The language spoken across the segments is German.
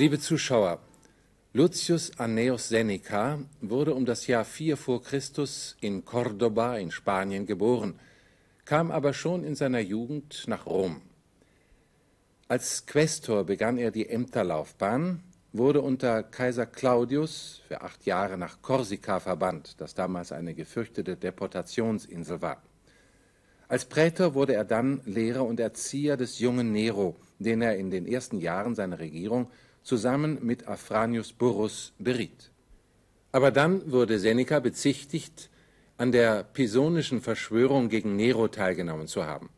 Liebe Zuschauer, Lucius Annaeus Seneca wurde um das Jahr 4 vor Christus in Cordoba in Spanien geboren, kam aber schon in seiner Jugend nach Rom. Als Quästor begann er die Ämterlaufbahn, wurde unter Kaiser Claudius für acht Jahre nach Korsika verbannt, das damals eine gefürchtete Deportationsinsel war. Als Prätor wurde er dann Lehrer und Erzieher des jungen Nero, den er in den ersten Jahren seiner Regierung zusammen mit Afranius Burrus beriet. Aber dann wurde Seneca bezichtigt, an der pisonischen Verschwörung gegen Nero teilgenommen zu haben.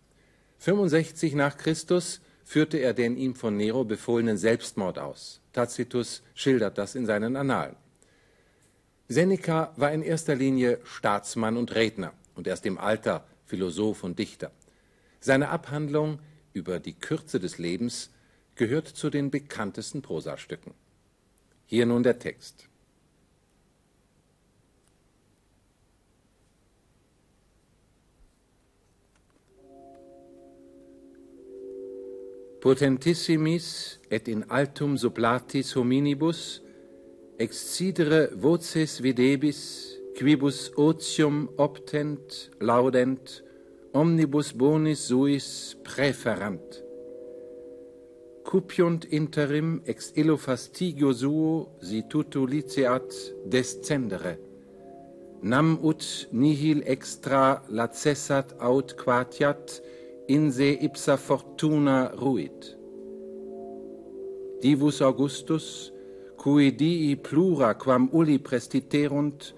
65 nach Christus führte er den ihm von Nero befohlenen Selbstmord aus. Tacitus schildert das in seinen Annalen. Seneca war in erster Linie Staatsmann und Redner und erst im Alter Philosoph und Dichter. Seine Abhandlung über die Kürze des Lebens gehört zu den bekanntesten Prosastücken. Hier nun der Text. Potentissimis et in altum sublatis hominibus excidere voces videbis quibus otium optent laudent omnibus bonis suis preferant cupiunt interim ex illo fastigio suo si tutu liceat descendere. Nam ut nihil extra lacessat aut quatiat, in se ipsa fortuna ruit. Divus Augustus, cui dii plura quam uli prestiterunt,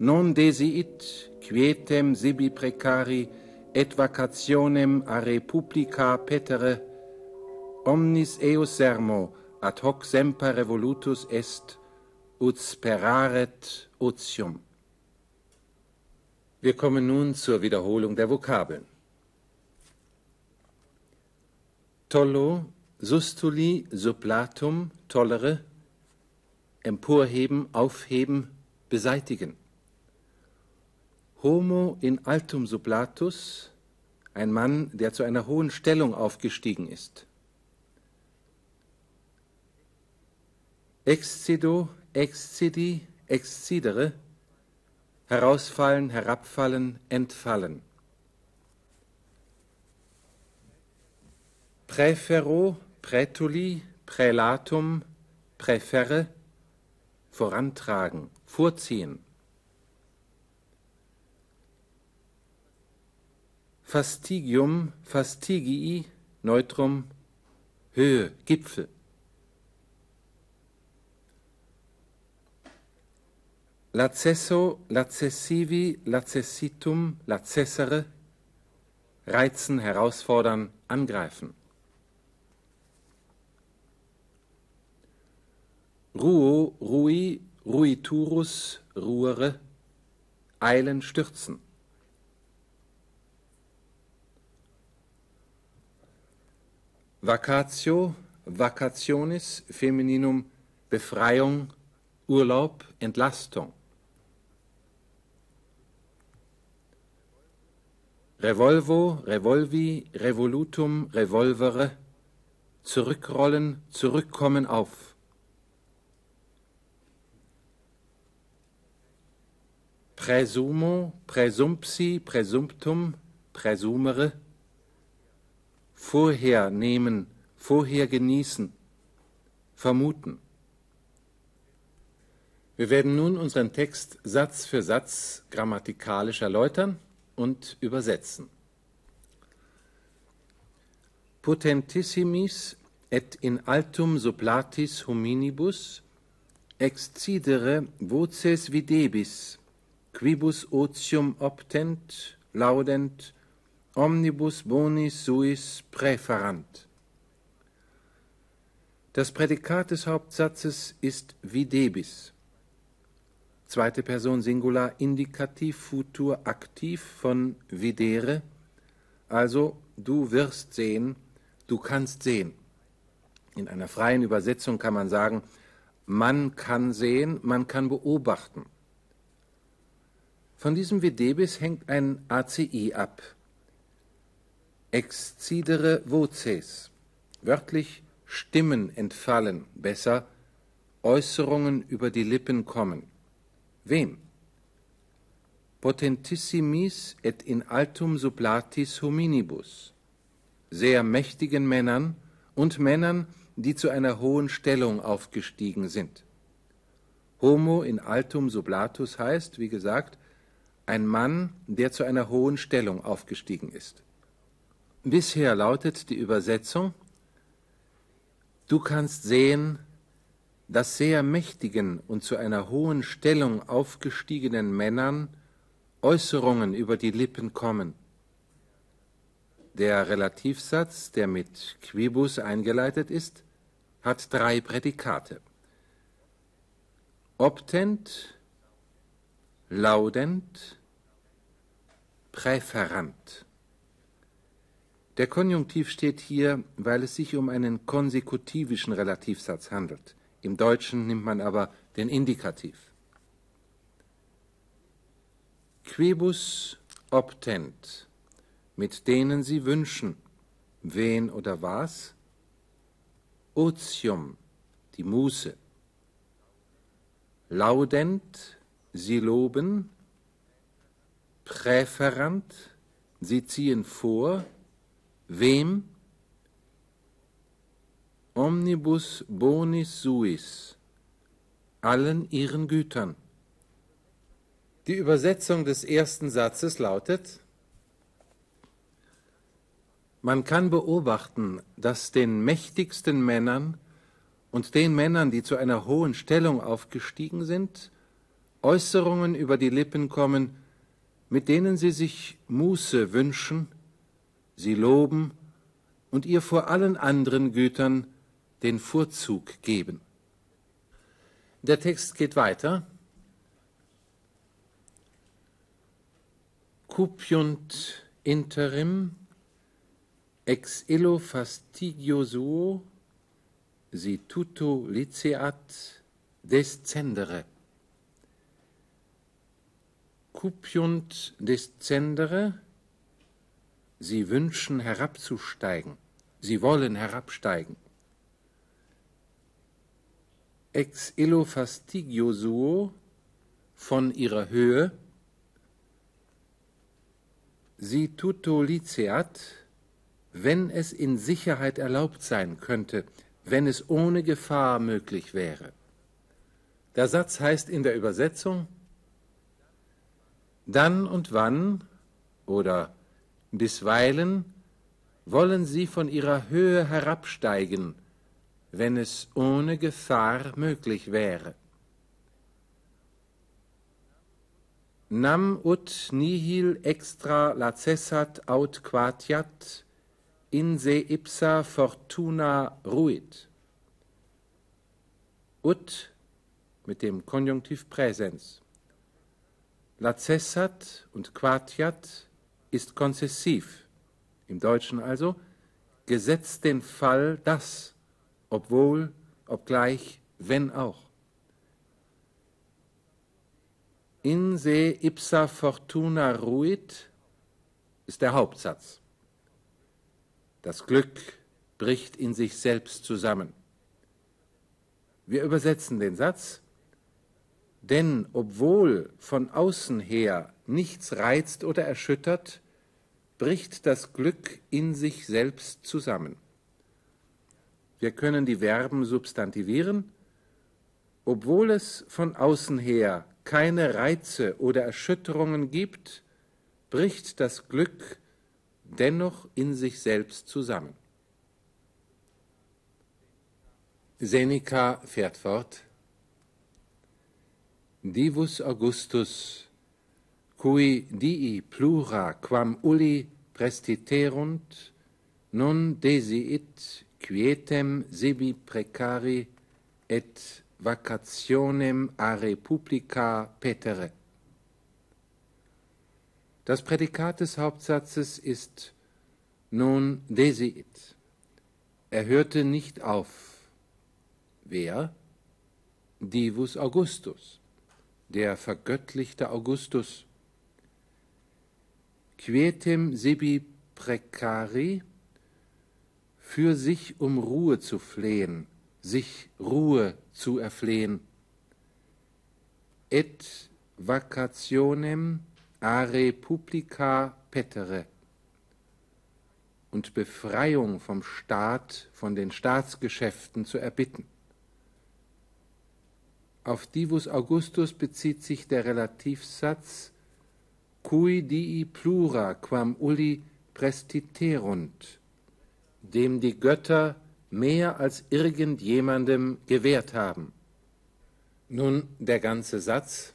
non desiit quietem sibi precari et vacationem a republica petere omnis eus sermo ad hoc semper revolutus est ut speraret otium. Wir kommen nun zur Wiederholung der Vokabeln. Tollo, sustuli, sublatum, tollere, emporheben, aufheben, beseitigen. Homo in altum sublatus, ein Mann, der zu einer hohen Stellung aufgestiegen ist. Excido, excidi, excidere, herausfallen, herabfallen, entfallen. Präfero, prätuli, prälatum, präferre, vorantragen, vorziehen. Fastigium, fastigii, Neutrum, Höhe, Gipfel. Lacesso, lacessivi, lacessitum, lacessere, reizen, herausfordern, angreifen. Ruo, rui, ruiturus, ruere, eilen, stürzen. Vacatio, vacationis, Femininum, Befreiung, Urlaub, Entlastung. Revolvo, revolvi, revolutum, revolvere, zurückrollen, zurückkommen auf. Präsumo, präsumpsi, präsumptum, präsumere, vorher nehmen, vorher genießen, vermuten. Wir werden nun unseren Text Satz für Satz grammatikalisch erläutern und übersetzen. Potentissimis et in altum sublatis hominibus excidere voces videbis, quibus otium optent, laudent, omnibus bonis suis präferant. Das Prädikat des Hauptsatzes ist videbis zweite Person Singular Indikativ Futur aktiv von videre, also du wirst sehen, du kannst sehen. In einer freien Übersetzung kann man sagen, man kann sehen, man kann beobachten. Von diesem Videbis hängt ein ACI ab. Excidere voces. Wörtlich Stimmen entfallen, besser Äußerungen über die Lippen kommen. Wem? Potentissimis et in altum sublatis hominibus, sehr mächtigen Männern und Männern, die zu einer hohen Stellung aufgestiegen sind. Homo in altum sublatus heißt, wie gesagt, ein Mann, der zu einer hohen Stellung aufgestiegen ist. Bisher lautet die Übersetzung, du kannst sehen, dass sehr mächtigen und zu einer hohen Stellung aufgestiegenen Männern Äußerungen über die Lippen kommen. Der Relativsatz, der mit quibus eingeleitet ist, hat drei Prädikate. Optent, laudent, präferant. Der Konjunktiv steht hier, weil es sich um einen konsekutivischen Relativsatz handelt. Im Deutschen nimmt man aber den Indikativ. Quibus optent, mit denen sie wünschen, wen oder was? Otium, die Muße. Laudent, sie loben, präferant, sie ziehen vor, wem? Omnibus bonis suis, allen ihren Gütern. Die Übersetzung des ersten Satzes lautet, man kann beobachten, dass den mächtigsten Männern und den Männern, die zu einer hohen Stellung aufgestiegen sind, Äußerungen über die Lippen kommen, mit denen sie sich Muße wünschen, sie loben und ihr vor allen anderen Gütern den Vorzug geben. Der Text geht weiter. Cupiunt interim ex illo fastidioso suo si tutto liceat descendere cupiunt descendere, sie wünschen herabzusteigen, sie wollen herabsteigen. Ex illo fastigio suo, von ihrer Höhe, si tutto liceat, wenn es in Sicherheit erlaubt sein könnte, wenn es ohne Gefahr möglich wäre. Der Satz heißt in der Übersetzung, dann und wann oder bisweilen wollen sie von ihrer Höhe herabsteigen, wenn es ohne Gefahr möglich wäre. Nam ut nihil extra lacessat aut quatiat, in se ipsa fortuna ruit. Ut mit dem Konjunktiv Präsens. Lacessat und Quatiat ist konzessiv, im Deutschen also, gesetzt den Fall das, obwohl, obgleich, wenn auch. In se ipsa fortuna ruit ist der Hauptsatz. Das Glück bricht in sich selbst zusammen. Wir übersetzen den Satz, denn obwohl von außen her nichts reizt oder erschüttert, bricht das Glück in sich selbst zusammen. Wir können die Verben substantivieren, obwohl es von außen her keine Reize oder Erschütterungen gibt, bricht das Glück dennoch in sich selbst zusammen. Seneca fährt fort. Divus Augustus, cui dii plura quam uli prestiterunt, non desiit quietem sibi precari et vacationem a republica petere. Das Prädikat des Hauptsatzes ist non desiit. Er hörte nicht auf. Wer? Divus Augustus der vergöttlichte Augustus. Quietem sibi precari, für sich um Ruhe zu flehen, sich Ruhe zu erflehen. Et vacationem are publica petere und Befreiung vom Staat, von den Staatsgeschäften zu erbitten. Auf Divus Augustus bezieht sich der Relativsatz cui dii plura quam uli prestiterunt, dem die Götter mehr als irgendjemandem gewährt haben. Nun der ganze Satz.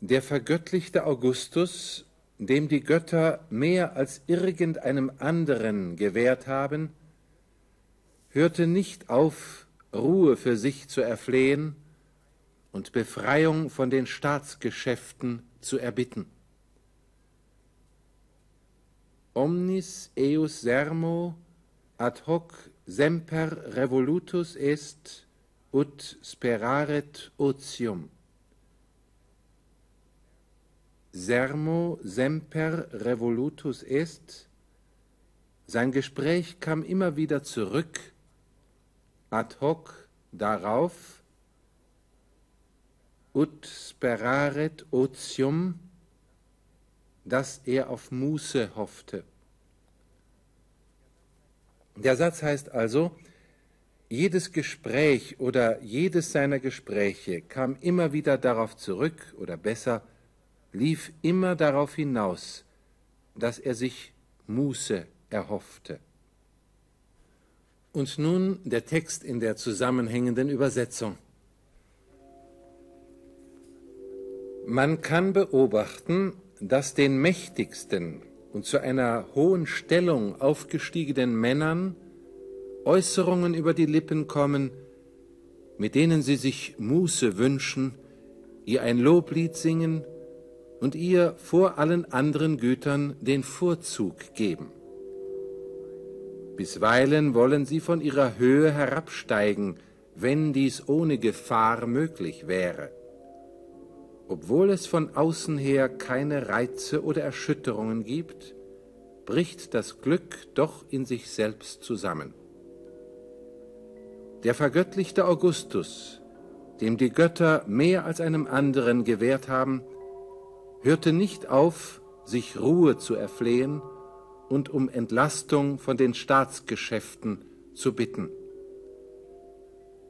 Der vergöttlichte Augustus, dem die Götter mehr als irgendeinem anderen gewährt haben, hörte nicht auf, Ruhe für sich zu erflehen und Befreiung von den Staatsgeschäften zu erbitten. Omnis eus sermo ad hoc semper revolutus est ut speraret otium. Sermo semper revolutus est. Sein Gespräch kam immer wieder zurück ad hoc darauf ut speraret otium, dass er auf Muße hoffte. Der Satz heißt also, jedes Gespräch oder jedes seiner Gespräche kam immer wieder darauf zurück, oder besser, lief immer darauf hinaus, dass er sich Muße erhoffte. Und nun der Text in der zusammenhängenden Übersetzung. Man kann beobachten, dass den mächtigsten und zu einer hohen Stellung aufgestiegenen Männern Äußerungen über die Lippen kommen, mit denen sie sich Muße wünschen, ihr ein Loblied singen und ihr vor allen anderen Gütern den Vorzug geben. Bisweilen wollen sie von ihrer Höhe herabsteigen, wenn dies ohne Gefahr möglich wäre. Obwohl es von außen her keine Reize oder Erschütterungen gibt, bricht das Glück doch in sich selbst zusammen. Der vergöttlichte Augustus, dem die Götter mehr als einem anderen gewährt haben, hörte nicht auf, sich Ruhe zu erflehen und um Entlastung von den Staatsgeschäften zu bitten.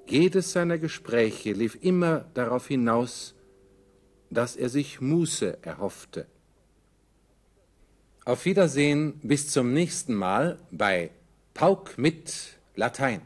Jedes seiner Gespräche lief immer darauf hinaus, dass er sich Muße erhoffte. Auf Wiedersehen, bis zum nächsten Mal bei Pauk mit Latein.